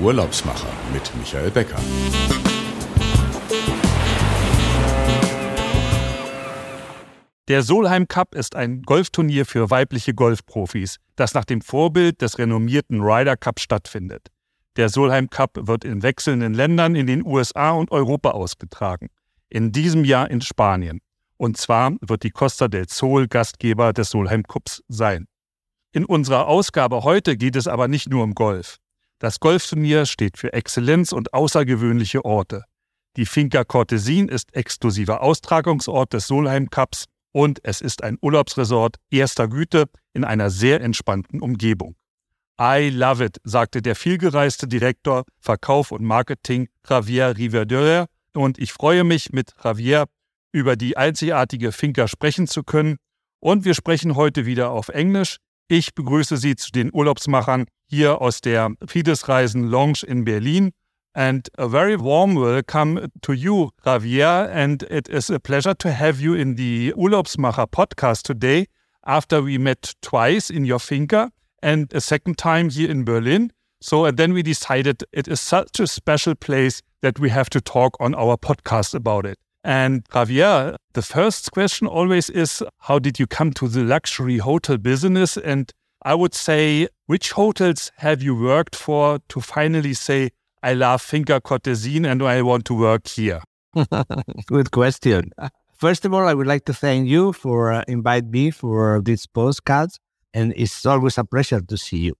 Urlaubsmacher mit Michael Becker. Der Solheim Cup ist ein Golfturnier für weibliche Golfprofis, das nach dem Vorbild des renommierten Ryder Cup stattfindet. Der Solheim Cup wird in wechselnden Ländern in den USA und Europa ausgetragen. In diesem Jahr in Spanien. Und zwar wird die Costa del Sol Gastgeber des Solheim Cups sein. In unserer Ausgabe heute geht es aber nicht nur um Golf. Das Golfturnier steht für Exzellenz und außergewöhnliche Orte. Die Finca Cortesin ist exklusiver Austragungsort des Solheim Cups und es ist ein Urlaubsresort erster Güte in einer sehr entspannten Umgebung. I love it, sagte der vielgereiste Direktor Verkauf und Marketing Javier Riverdeur und ich freue mich, mit Javier über die einzigartige Finca sprechen zu können. Und wir sprechen heute wieder auf Englisch. Ich begrüße Sie zu den Urlaubsmachern hier aus der Fides Reisen Lounge in Berlin. And a very warm welcome to you, Javier. And it is a pleasure to have you in the Urlaubsmacher podcast today after we met twice in your finca and a second time here in Berlin. So and then we decided it is such a special place that we have to talk on our podcast about it. And Javier, the first question always is how did you come to the luxury hotel business? And I would say, which hotels have you worked for to finally say, I love Finca Cortesin and I want to work here? Good question. First of all, I would like to thank you for uh, inviting me for this postcard, and it's always a pleasure to see you.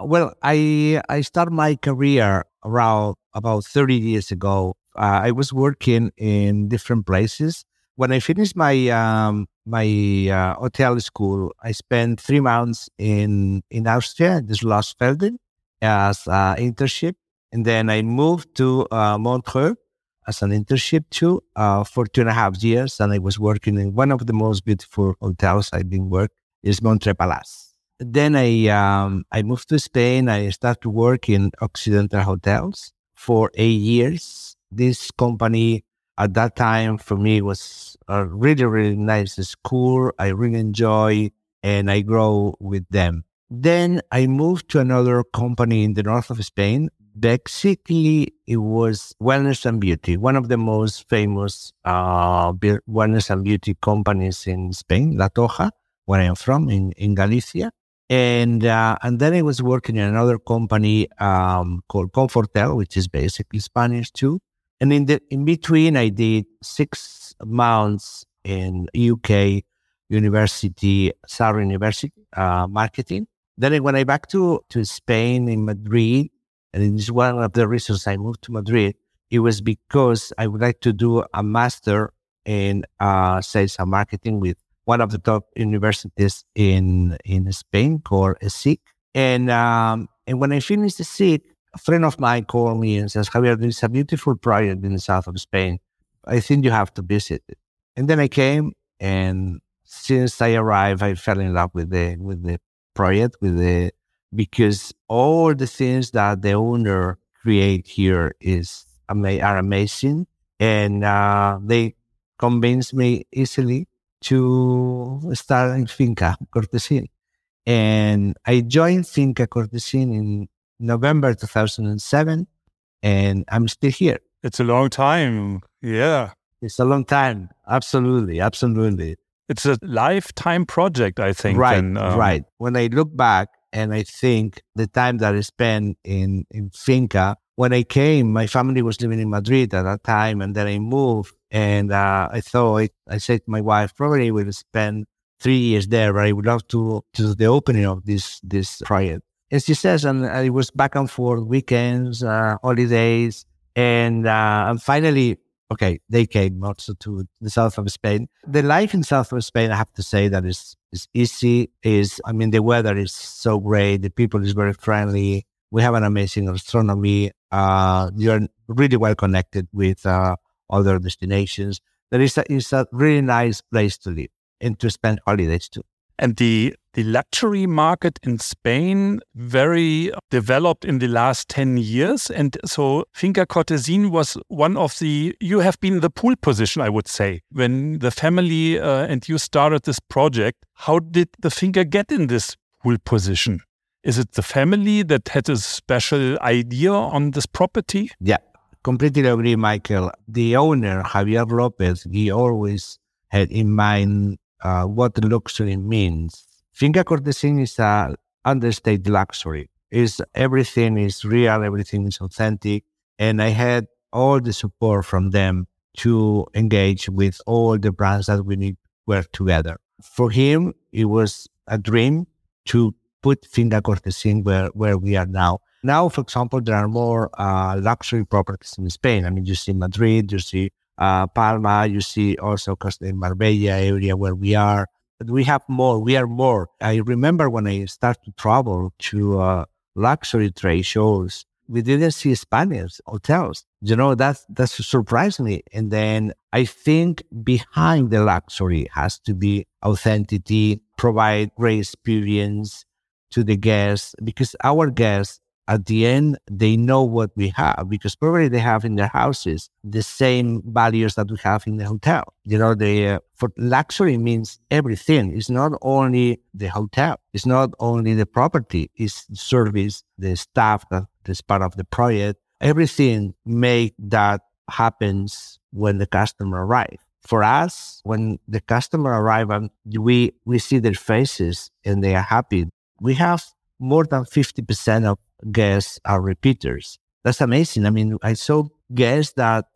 Well, I I started my career around about 30 years ago. Uh, I was working in different places. When I finished my um, my uh, hotel school, I spent three months in in Austria, this Schlossfelden, as an internship, and then I moved to uh, Montreux as an internship too uh, for two and a half years, and I was working in one of the most beautiful hotels I've been work is Montreux Palace. Then I um, I moved to Spain. I started to work in Occidental hotels for eight years. This company at that time for me was a really really nice school. I really enjoy and I grow with them. Then I moved to another company in the north of Spain. Basically, it was wellness and beauty, one of the most famous uh, wellness and beauty companies in Spain, La Toja, where I am from, in, in Galicia. And uh, and then I was working in another company um, called Confortel, which is basically Spanish too. And in the in between, I did six months in UK University, Surrey University, uh, marketing. Then when I back to to Spain in Madrid, and it is one of the reasons I moved to Madrid. It was because I would like to do a master in uh, sales and marketing with one of the top universities in in Spain called ESIC. And um, and when I finished the ESIC, a friend of mine called me and says, Javier, there's a beautiful project in the south of Spain. I think you have to visit it. And then I came, and since I arrived, I fell in love with the with the project, with the because all the things that the owner create here is are amazing, and uh, they convinced me easily to start in Finca Cortesin. And I joined Finca Cortesin in November 2007, and I'm still here. It's a long time. Yeah. It's a long time. Absolutely. Absolutely. It's a lifetime project, I think. Right. and, um, right. When I look back and I think the time that I spent in, in Finca, when I came, my family was living in Madrid at that time, and then I moved. And uh, I thought, I said to my wife, probably will spend three years there, but I would love to to do the opening of this this project. And she says, and it was back and forth weekends, uh, holidays, and uh, and finally, okay, they came also to the south of Spain. The life in south of Spain, I have to say that is is easy. Is I mean, the weather is so great. The people is very friendly. We have an amazing gastronomy. Uh, you're really well connected with uh, other destinations. There is a, it's a really nice place to live and to spend holidays too. And the the luxury market in Spain very developed in the last 10 years. And so Finca Cortesin was one of the, you have been in the pole position, I would say. When the family uh, and you started this project, how did the Finca get in this pole position? Is it the family that had a special idea on this property? Yeah, completely agree, Michael. The owner, Javier Lopez, he always had in mind uh, what luxury means. Finca Cortesin is a understated luxury. Is everything is real, everything is authentic, and I had all the support from them to engage with all the brands that we need work together. For him, it was a dream to put Finca Cortesin where, where we are now. Now, for example, there are more uh, luxury properties in Spain. I mean, you see Madrid, you see uh, Palma, you see also Costa Marbella area where we are. But we have more. We are more. I remember when I started to travel to uh, luxury trade shows, we didn't see Spanish hotels. You know, that's that's surprised me. And then I think behind the luxury has to be authenticity, provide great experience to the guests because our guests at the end, they know what we have because probably they have in their houses the same values that we have in the hotel. You know, the uh, for luxury means everything. It's not only the hotel. It's not only the property. It's service, the staff that is part of the project. Everything make that happens when the customer arrives. For us, when the customer arrive and we we see their faces and they are happy, we have more than 50% of guests are repeaters. That's amazing. I mean, I saw guests that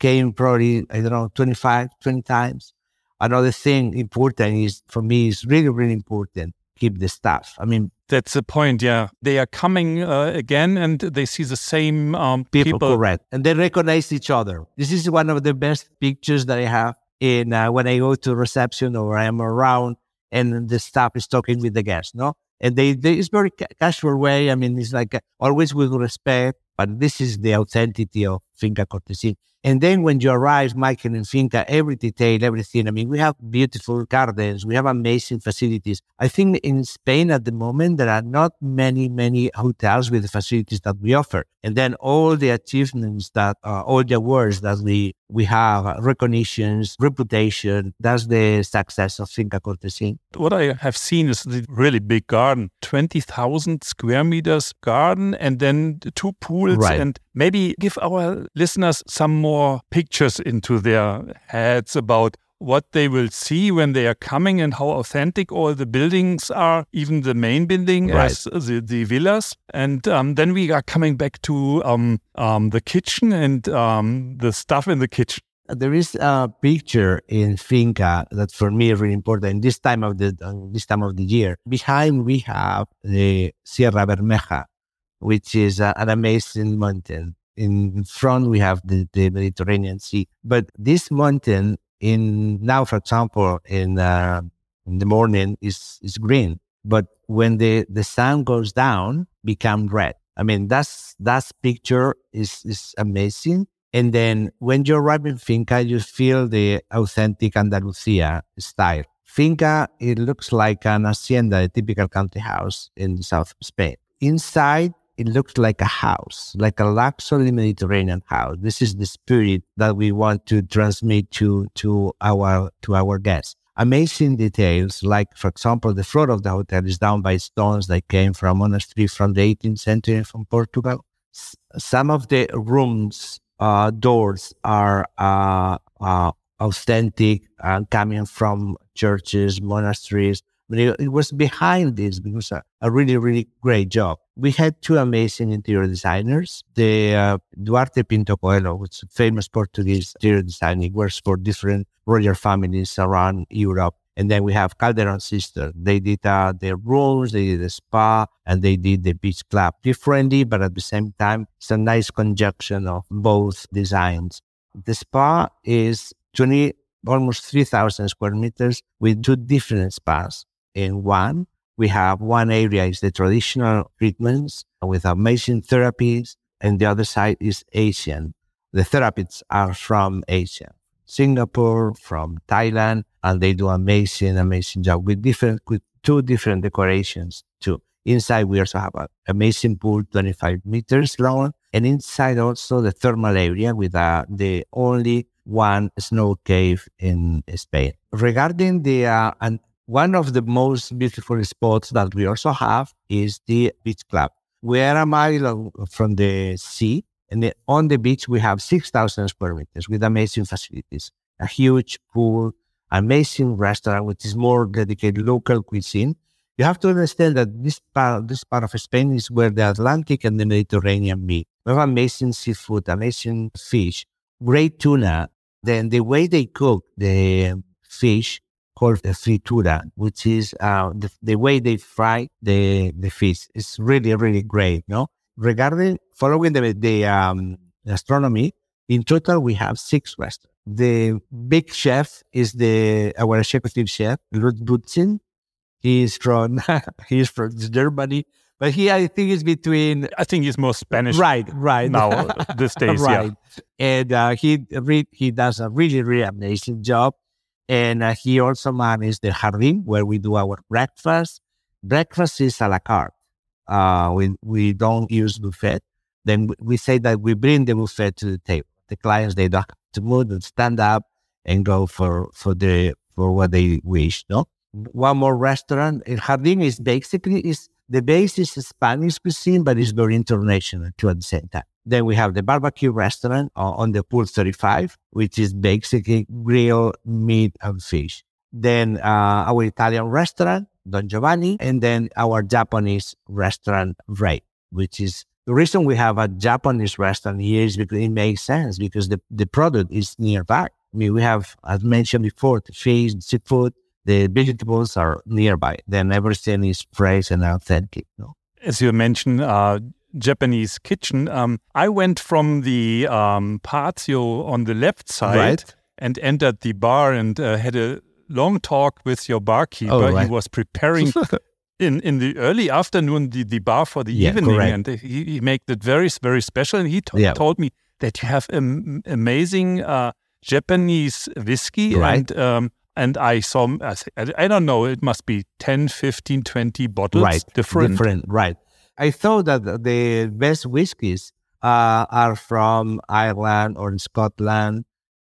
came probably, I don't know, 25, 20 times. Another thing important is for me is really, really important. Keep the staff. I mean, that's the point. Yeah, they are coming uh, again, and they see the same um, people, people. Correct, and they recognize each other. This is one of the best pictures that I have in uh, when I go to reception or I am around, and the staff is talking with the guests. No, and they, they it's very ca- casual way. I mean, it's like uh, always with respect, but this is the authenticity of Finca Cortesin. And then when you arrive, Michael and Finca, every detail, everything. I mean, we have beautiful gardens, we have amazing facilities. I think in Spain at the moment there are not many, many hotels with the facilities that we offer. And then all the achievements that, uh, all the awards that we we have, uh, recognitions, reputation. That's the success of Finca Cortesin. What I have seen is the really big garden, twenty thousand square meters garden, and then two pools, Right. and maybe give our listeners some more pictures into their heads about what they will see when they are coming and how authentic all the buildings are, even the main building Right. as the, the villas. And um, then we are coming back to um, um, the kitchen and um, the stuff in the kitchen. There is a picture in Finca that for me is really important. This time of the this time of the year, behind we have the Sierra Bermeja, which is uh, an amazing mountain. In front we have the, the Mediterranean Sea. But this mountain, in now, for example, in uh, in the morning is is green, but when the the sun goes down, become red. I mean, that's that picture is is amazing. And then when you arrive in Finca, you feel the authentic Andalusia style. Finca, it looks like an hacienda, a typical country house in the south of Spain. Inside, it looks like a house, like a luxury Mediterranean house. This is the spirit that we want to transmit to, to our, to our guests. Amazing details, like, for example, the floor of the hotel is done by stones that came from monastery from the 18th century from Portugal. S- some of the rooms uh, doors are uh, uh, authentic and coming from churches, monasteries. But it, it was behind this because a, a really, really great job. We had two amazing interior designers. The uh, Duarte Pinto Coelho, which is a famous Portuguese interior designer, works for different royal families around Europe. And then we have Calderon Sister. They did uh, the rooms, they did the spa, and they did the beach club differently, but at the same time, it's a nice conjunction of both designs. The spa is 20, almost 3,000 square meters with two different spas. In one, we have one area is the traditional treatments with amazing therapies, and the other side is Asian. The therapists are from Asia. Singapore, from Thailand, and they do amazing, amazing job with different, with two different decorations too. Inside, we also have an amazing pool, 25 meters long, and inside also the thermal area with uh, the only one snow cave in Spain. Regarding the uh, one of the most beautiful spots that we also have is the beach club. We are a mile from the sea, and on the beach we have 6,000 square meters with amazing facilities, a huge pool, amazing restaurant, which is more dedicated local cuisine. You have to understand that this part, this part of Spain is where the Atlantic and the Mediterranean meet. We have amazing seafood, amazing fish, great tuna. Then the way they cook the fish called the fritura, which is uh, the, the way they fry the, the fish. It's really, really great. No, regarding following the, the um, gastronomy, in total we have six restaurants. The big chef is the our executive chef, Lutz Bösing. He's from he's from Germany, but he I think is between. I think he's more Spanish. Right, right. Now these days, right. yeah. And uh, he re- he does a really really amazing job. And uh, he also manages the jardín where we do our breakfast. Breakfast is a la carte. Uh, we we don't use buffet. Then we say that we bring the buffet to the table. The clients they don't have to move and stand up and go for for the for what they wish. No, one more restaurant. El Jardín is basically is the base is Spanish cuisine, but it's very international too at the same time. Then we have the barbecue restaurant on the pool 35, which is basically grilled meat and fish. Then uh, our Italian restaurant, Don Giovanni, and then our Japanese restaurant, Ray, which is the reason we have a Japanese restaurant here is because it makes sense because the, the product is nearby. I mean, we have, as mentioned before, the fish, the seafood, the vegetables are nearby. Then everything is fresh and authentic. No? As you mentioned, uh, Japanese kitchen. Um, I went from the um, patio on the left side right. and entered the bar and uh, had a long talk with your barkeeper. Oh, right. He was preparing in, in the early afternoon the, the bar for the Yeah, evening, correct. and he, he made it very very special. And he Yeah. told me that you have am- amazing uh, Japanese whiskey Right. and. Um, and I saw, I I I don't know, it must be 10, 15, 20 bottles right. different. Different, right. I thought that the best whiskies uh, are from Ireland or Scotland,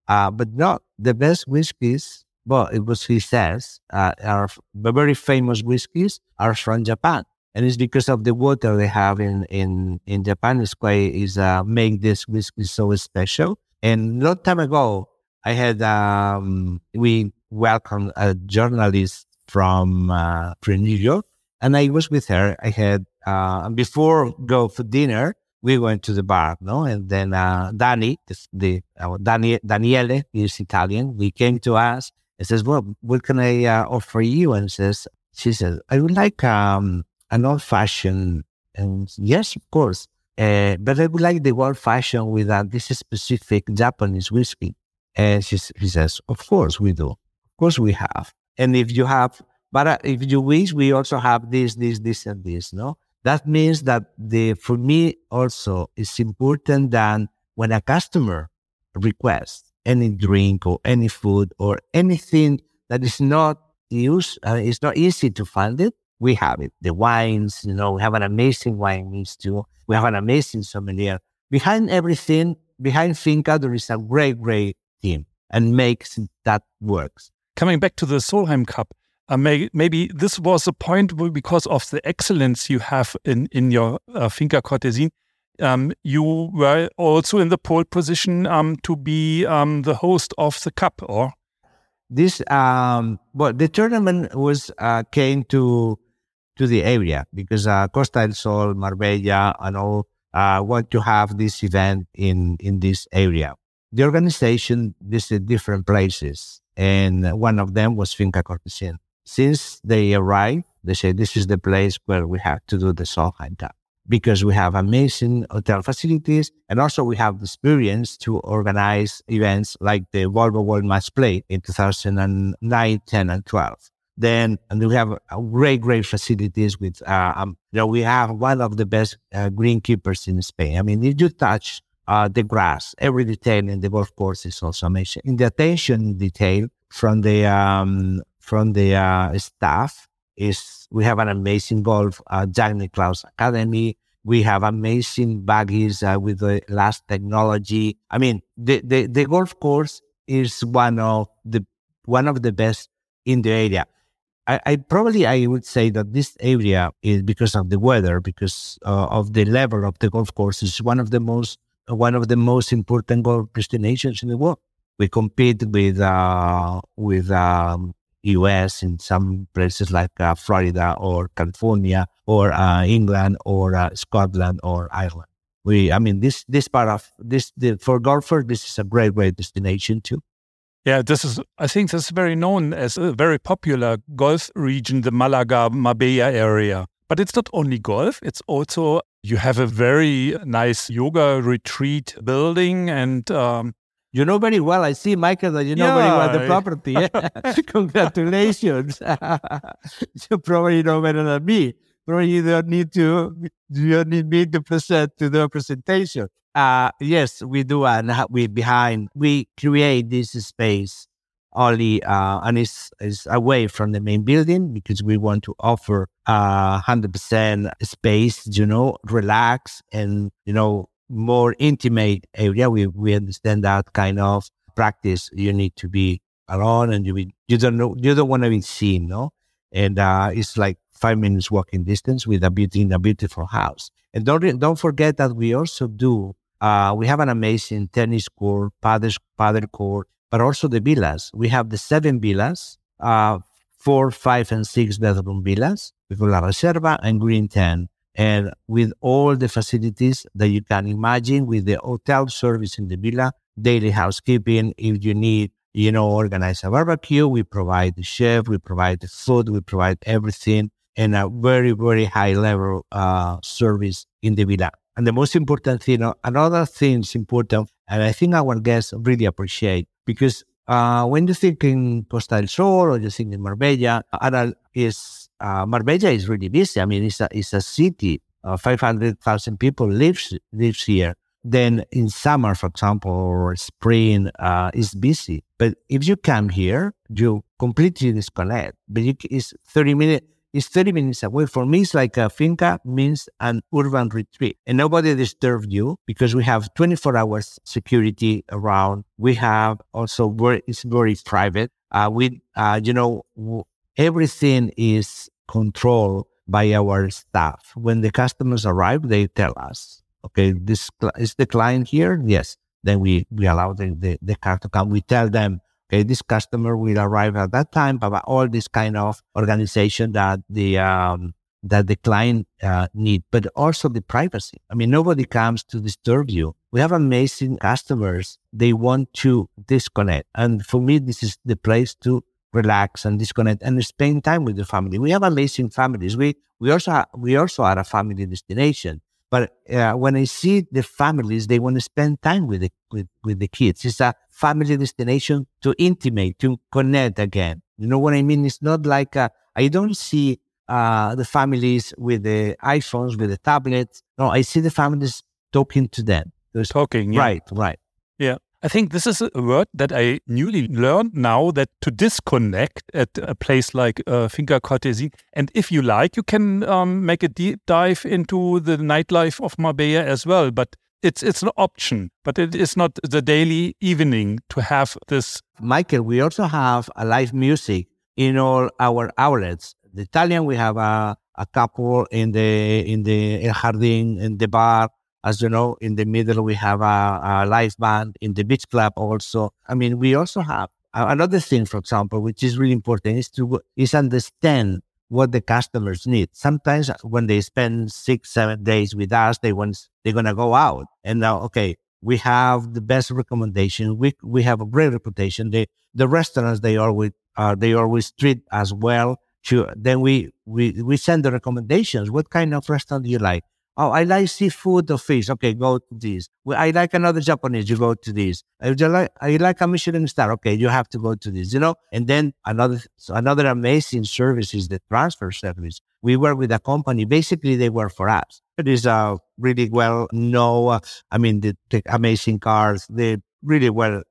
uh, but not the best whiskies. Well, it was he says uh, are very famous whiskies are from Japan, and it's because of the water they have in in in Japan. Is quite is uh, make this whiskey so special. And a long time ago, I had um, we welcomed a journalist from uh, from New York, and I was with her. I had uh, before go for dinner, we went to the bar, no, and then uh, Danny, the uh, Dani, Daniele is Italian. He came to us and says, "Well, what can I uh, offer you?" And says, she says, "I would like um, an old fashioned." And yes, of course. Uh, but I would like the old fashioned with uh, this specific Japanese whiskey. And she, s- he says, Of course we do. Of course we have. And if you have, but uh, if you wish, we also have this, this, this, and this, no? That means that the, for me also, it's important that when a customer requests any drink or any food or anything that is not used, uh, it's not easy to find it, we have it. The wines, you know, we have an amazing wine list too. We have an amazing sommelier. Behind everything, behind Finca, there is a great, great team and makes that works. coming back to the Solheim Cup, uh, may, maybe this was a point because of the excellence you have in, in your uh, Finca Cortesin. Um, you were also in the pole position um, to be um, the host of the cup, or This, um, well, the tournament was uh, came to to the area because uh, Costa del Sol, Marbella, and all uh, want to have this event in in this area. The organization visited different places, and one of them was Finca Cortesin. Since they arrived, they said this is the place where we have to do the Solheim Cup because we have amazing hotel facilities and also we have the experience to organize events like the Volvo World Match Play in 2009, 10, and 12. Then and we have uh, great, great facilities with, uh, um, you know, we have one of the best uh, greenkeepers in Spain. I mean, if you touch uh, the grass, every detail in the golf course is also amazing. In the attention detail from the um, from the uh, staff is we have an amazing golf uh, Jack Nicklaus Academy. We have amazing buggies uh, with the last technology. I mean, the, the, the golf course is one of the one of the best in the area. I, I, probably I would say that this area is because of the weather, because uh, of the level of the golf course, is one of the most one of the most important golf destinations in the world. We compete with uh, with um, U.S. in some places like uh, Florida or California or uh, England or uh, Scotland or Ireland. We, I mean, this this part of this the, for golfers, this is a great great destination too. Yeah, this is, I think this is very known as a very popular golf region, the Malaga Marbella area. But it's not only golf, it's also, you have a very nice yoga retreat building and. Um, you know very well. I see, Michael, that you know yeah. very well the property. Congratulations. you probably know better than me. Probably you don't need to, you don't need me to present to the presentation. Uh, yes, we do, and we behind we create this space only, uh, and it's, it's away from the main building because we want to offer uh, hundred percent space. You know, relax and you know more intimate area. We we understand that kind of practice. You need to be alone, and you be, you don't know you don't want to be seen, no. And uh, it's like five minutes walking distance with a beauty in a beautiful house. And don't don't forget that we also do uh, we have an amazing tennis court, paddle, paddle court, but also the villas. We have the seven villas, uh, four, five, and six bedroom villas with La Reserva and Green 10. And with all the facilities that you can imagine, with the hotel service in the villa, daily housekeeping, if you need, you know, organize a barbecue, we provide the chef, we provide the food, we provide everything, and a very, very high level uh, service in the villa. And the most important thing, uh, another thing is important, and I think our guests really appreciate because uh, when you think in Costa del Sol or you think in Marbella, Aral is uh, Marbella is really busy. I mean, it's a it's a city. Uh, Five hundred thousand people lives lives here. Then in summer, for example, or spring, uh, is busy. But if you come here, you completely disconnect. But you, it's thirty minutes it's 30 minutes away. For me, it's like a finca means an urban retreat and nobody disturbs you because we have 24 hours security around. We have also very, it's very private. Uh, we, uh, you know, everything is controlled by our staff. When the customers arrive, they tell us, okay, this is the client here. Yes. Then we, we allow the, the, the car to come. We tell them, Okay, this customer will arrive at that time, but all this kind of organization that the um, that the client uh, need, but also the privacy. I mean, nobody comes to disturb you. We have amazing customers. They want to disconnect, and for me, this is the place to relax and disconnect and spend time with the family. We have amazing families. We we also have, we also are a family destination. But uh, when I see the families, they want to spend time with the with, with the kids. It's a family destination to intimate, to connect again. You know what I mean? It's not like uh, I don't see uh, the families with the iPhones, with the tablets. No, I see the families talking to them. There's, talking, yeah. right, right. I think this is a word that I newly learned now that to disconnect at a place like uh, Finca Cortesin. And if you like, you can um, make a deep dive into the nightlife of Marbella as well. But it's it's an option, but it is not the daily evening to have this. Michael, we also have a live music in all our outlets. The Italian, we have a, a couple in the in the El Jardín in the bar as you know, in the middle, we have a, live band in the beach club also. I mean, we also have another thing, for example, which is really important is to is understand what the customers need. Sometimes when they spend six, seven days with us, they want they're gonna go out and now, okay, we have the best recommendation. We we have a great reputation. The the restaurants they always uh, they always treat as well. Sure. Then we we we send the recommendations. What kind of restaurant do you like? Oh, I like seafood or fish. Okay, go to this. I like another Japanese. You go to this. I like, I like a Michelin star. Okay, you have to go to this. You know. And then another so another amazing service is the transfer service. We work with a company. Basically, they work for us. It is a really well know. Uh, I mean, the, the amazing cars. The really well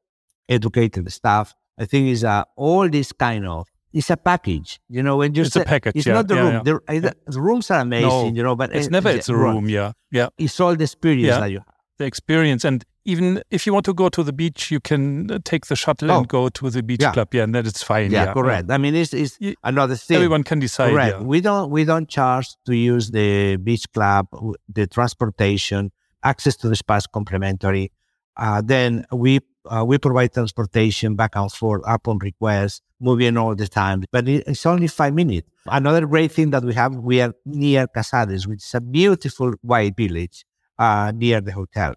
educated staff. I think is uh, all this kind of it's a package, you know. When you it's a package, it's yeah, not the yeah, room. Yeah. The, the, rooms are amazing, no, you know, but it's never it's a room. Yeah, yeah. It's all the experience that you have. The experience, and even if you want to go to the beach, you can uh, take the shuttle Oh. and go to the beach club. Yeah, and that is fine. Yeah, correct. I mean, it's, it's another thing. Everyone can decide. Correct. Yeah. We don't we don't charge to use the beach club, the transportation, access to the spa is complimentary. Uh, then we uh, we provide transportation back and forth upon request, moving all the time. But it's only five minutes. Another great thing that we have, we are near Casares, which is a beautiful white village uh, near the hotel.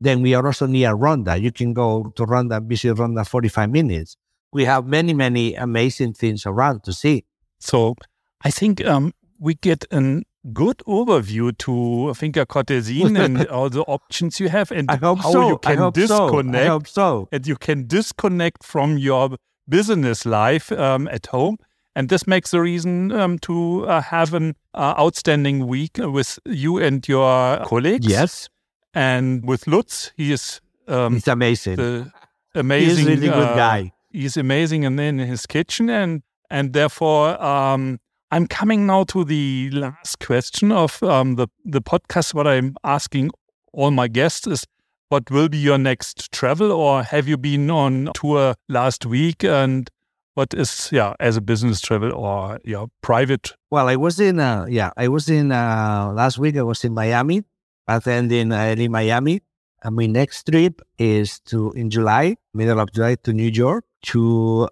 Then we are also near Ronda. You can go to Ronda and visit Ronda 45 minutes. We have many, many amazing things around to see. So I think um, we get a good overview to Finca Cortesin and all the options you have and I hope how so. you can disconnect So. I hope so. and you can disconnect from your business life um, at home. And this makes the reason um, to uh, have an uh, outstanding week with you and your colleagues. Yes, And with Lutz, he is um, it's amazing. He's amazing a really good uh, guy. he's amazing in, in his kitchen and and therefore um, I'm coming now to the last question of um, the the podcast. What I'm asking all my guests is, what will be your next travel, or have you been on tour last week? And what is yeah as a business travel or yeah private? Well, I was in, uh, yeah, I was in, uh, last week I was in Miami, attending uh, in Miami. And my next trip is to, in July, middle of July, to New York to,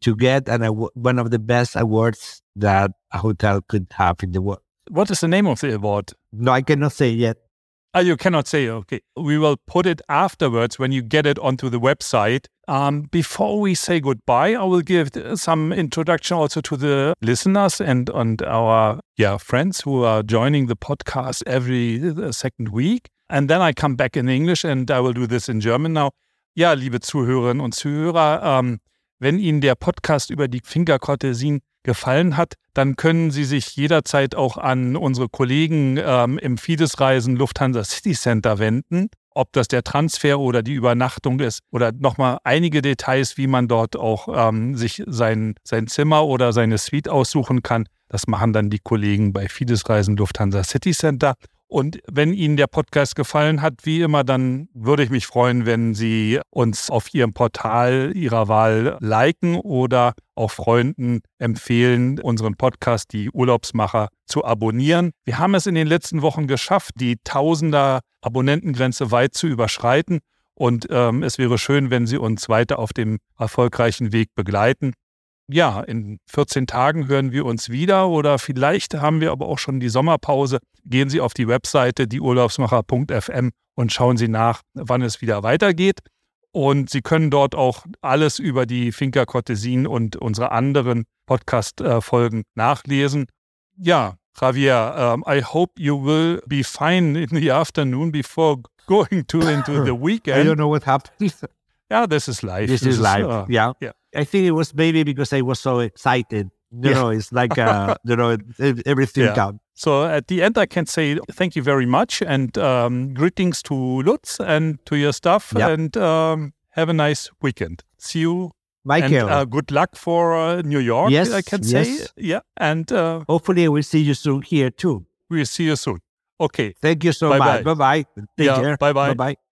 to get an, one of the best awards that a hotel could have in the world. What is the name of the award? No, I cannot say yet. Ah, you cannot say, okay. We will put it afterwards when you get it onto the website. Um, before we say goodbye, I will give some introduction also to the listeners and, and our yeah, friends who are joining the podcast every uh, second week. And then I come back in English and I will do this in German now. Ja, liebe Zuhörerinnen und Zuhörer, ähm, wenn Ihnen der Podcast über die Finca Cortesin gefallen hat, dann können Sie sich jederzeit auch an unsere Kollegen ähm, im Fides-Reisen Lufthansa City Center wenden. Ob das der Transfer oder die Übernachtung ist oder nochmal einige Details, wie man dort auch ähm, sich sein, sein Zimmer oder seine Suite aussuchen kann. Das machen dann die Kollegen bei Fides-Reisen Lufthansa City Center. Und wenn Ihnen der Podcast gefallen hat, wie immer, dann würde ich mich freuen, wenn Sie uns auf Ihrem Portal Ihrer Wahl liken oder auch Freunden empfehlen, unseren Podcast, die Urlaubsmacher, zu abonnieren. Wir haben es in den letzten Wochen geschafft, die Tausender Abonnentengrenze weit zu überschreiten. Und ähm, es wäre schön, wenn Sie uns weiter auf dem erfolgreichen Weg begleiten. Ja, in 14 Tagen hören wir uns wieder oder vielleicht haben wir aber auch schon die Sommerpause. Gehen Sie auf die Webseite dieurlaubsmacher.fm und schauen Sie nach, wann es wieder weitergeht. Und Sie können dort auch alles über die Finca Cortesin und unsere anderen Podcast-Folgen nachlesen. Ja, Javier, um, I hope you will be fine in the afternoon before going to into the I weekend. don't know what happened. Yeah, this is life. this is live. uh, yeah. yeah. I think it was maybe because I was so excited. You Yeah. know, it's like, uh, you know, everything Yeah. counts. So at the end, I can say thank you very much and um, greetings to Lutz and to your staff Yep. and um, have a nice weekend. See you Michael, and uh, good luck for uh, New York. Yes, I can say yes. yeah, and uh, hopefully we'll see you soon here too. we'll see you soon. Okay, Thank you so Bye-bye. much. Bye bye. Take Yeah, care. bye-bye. Bye bye. Die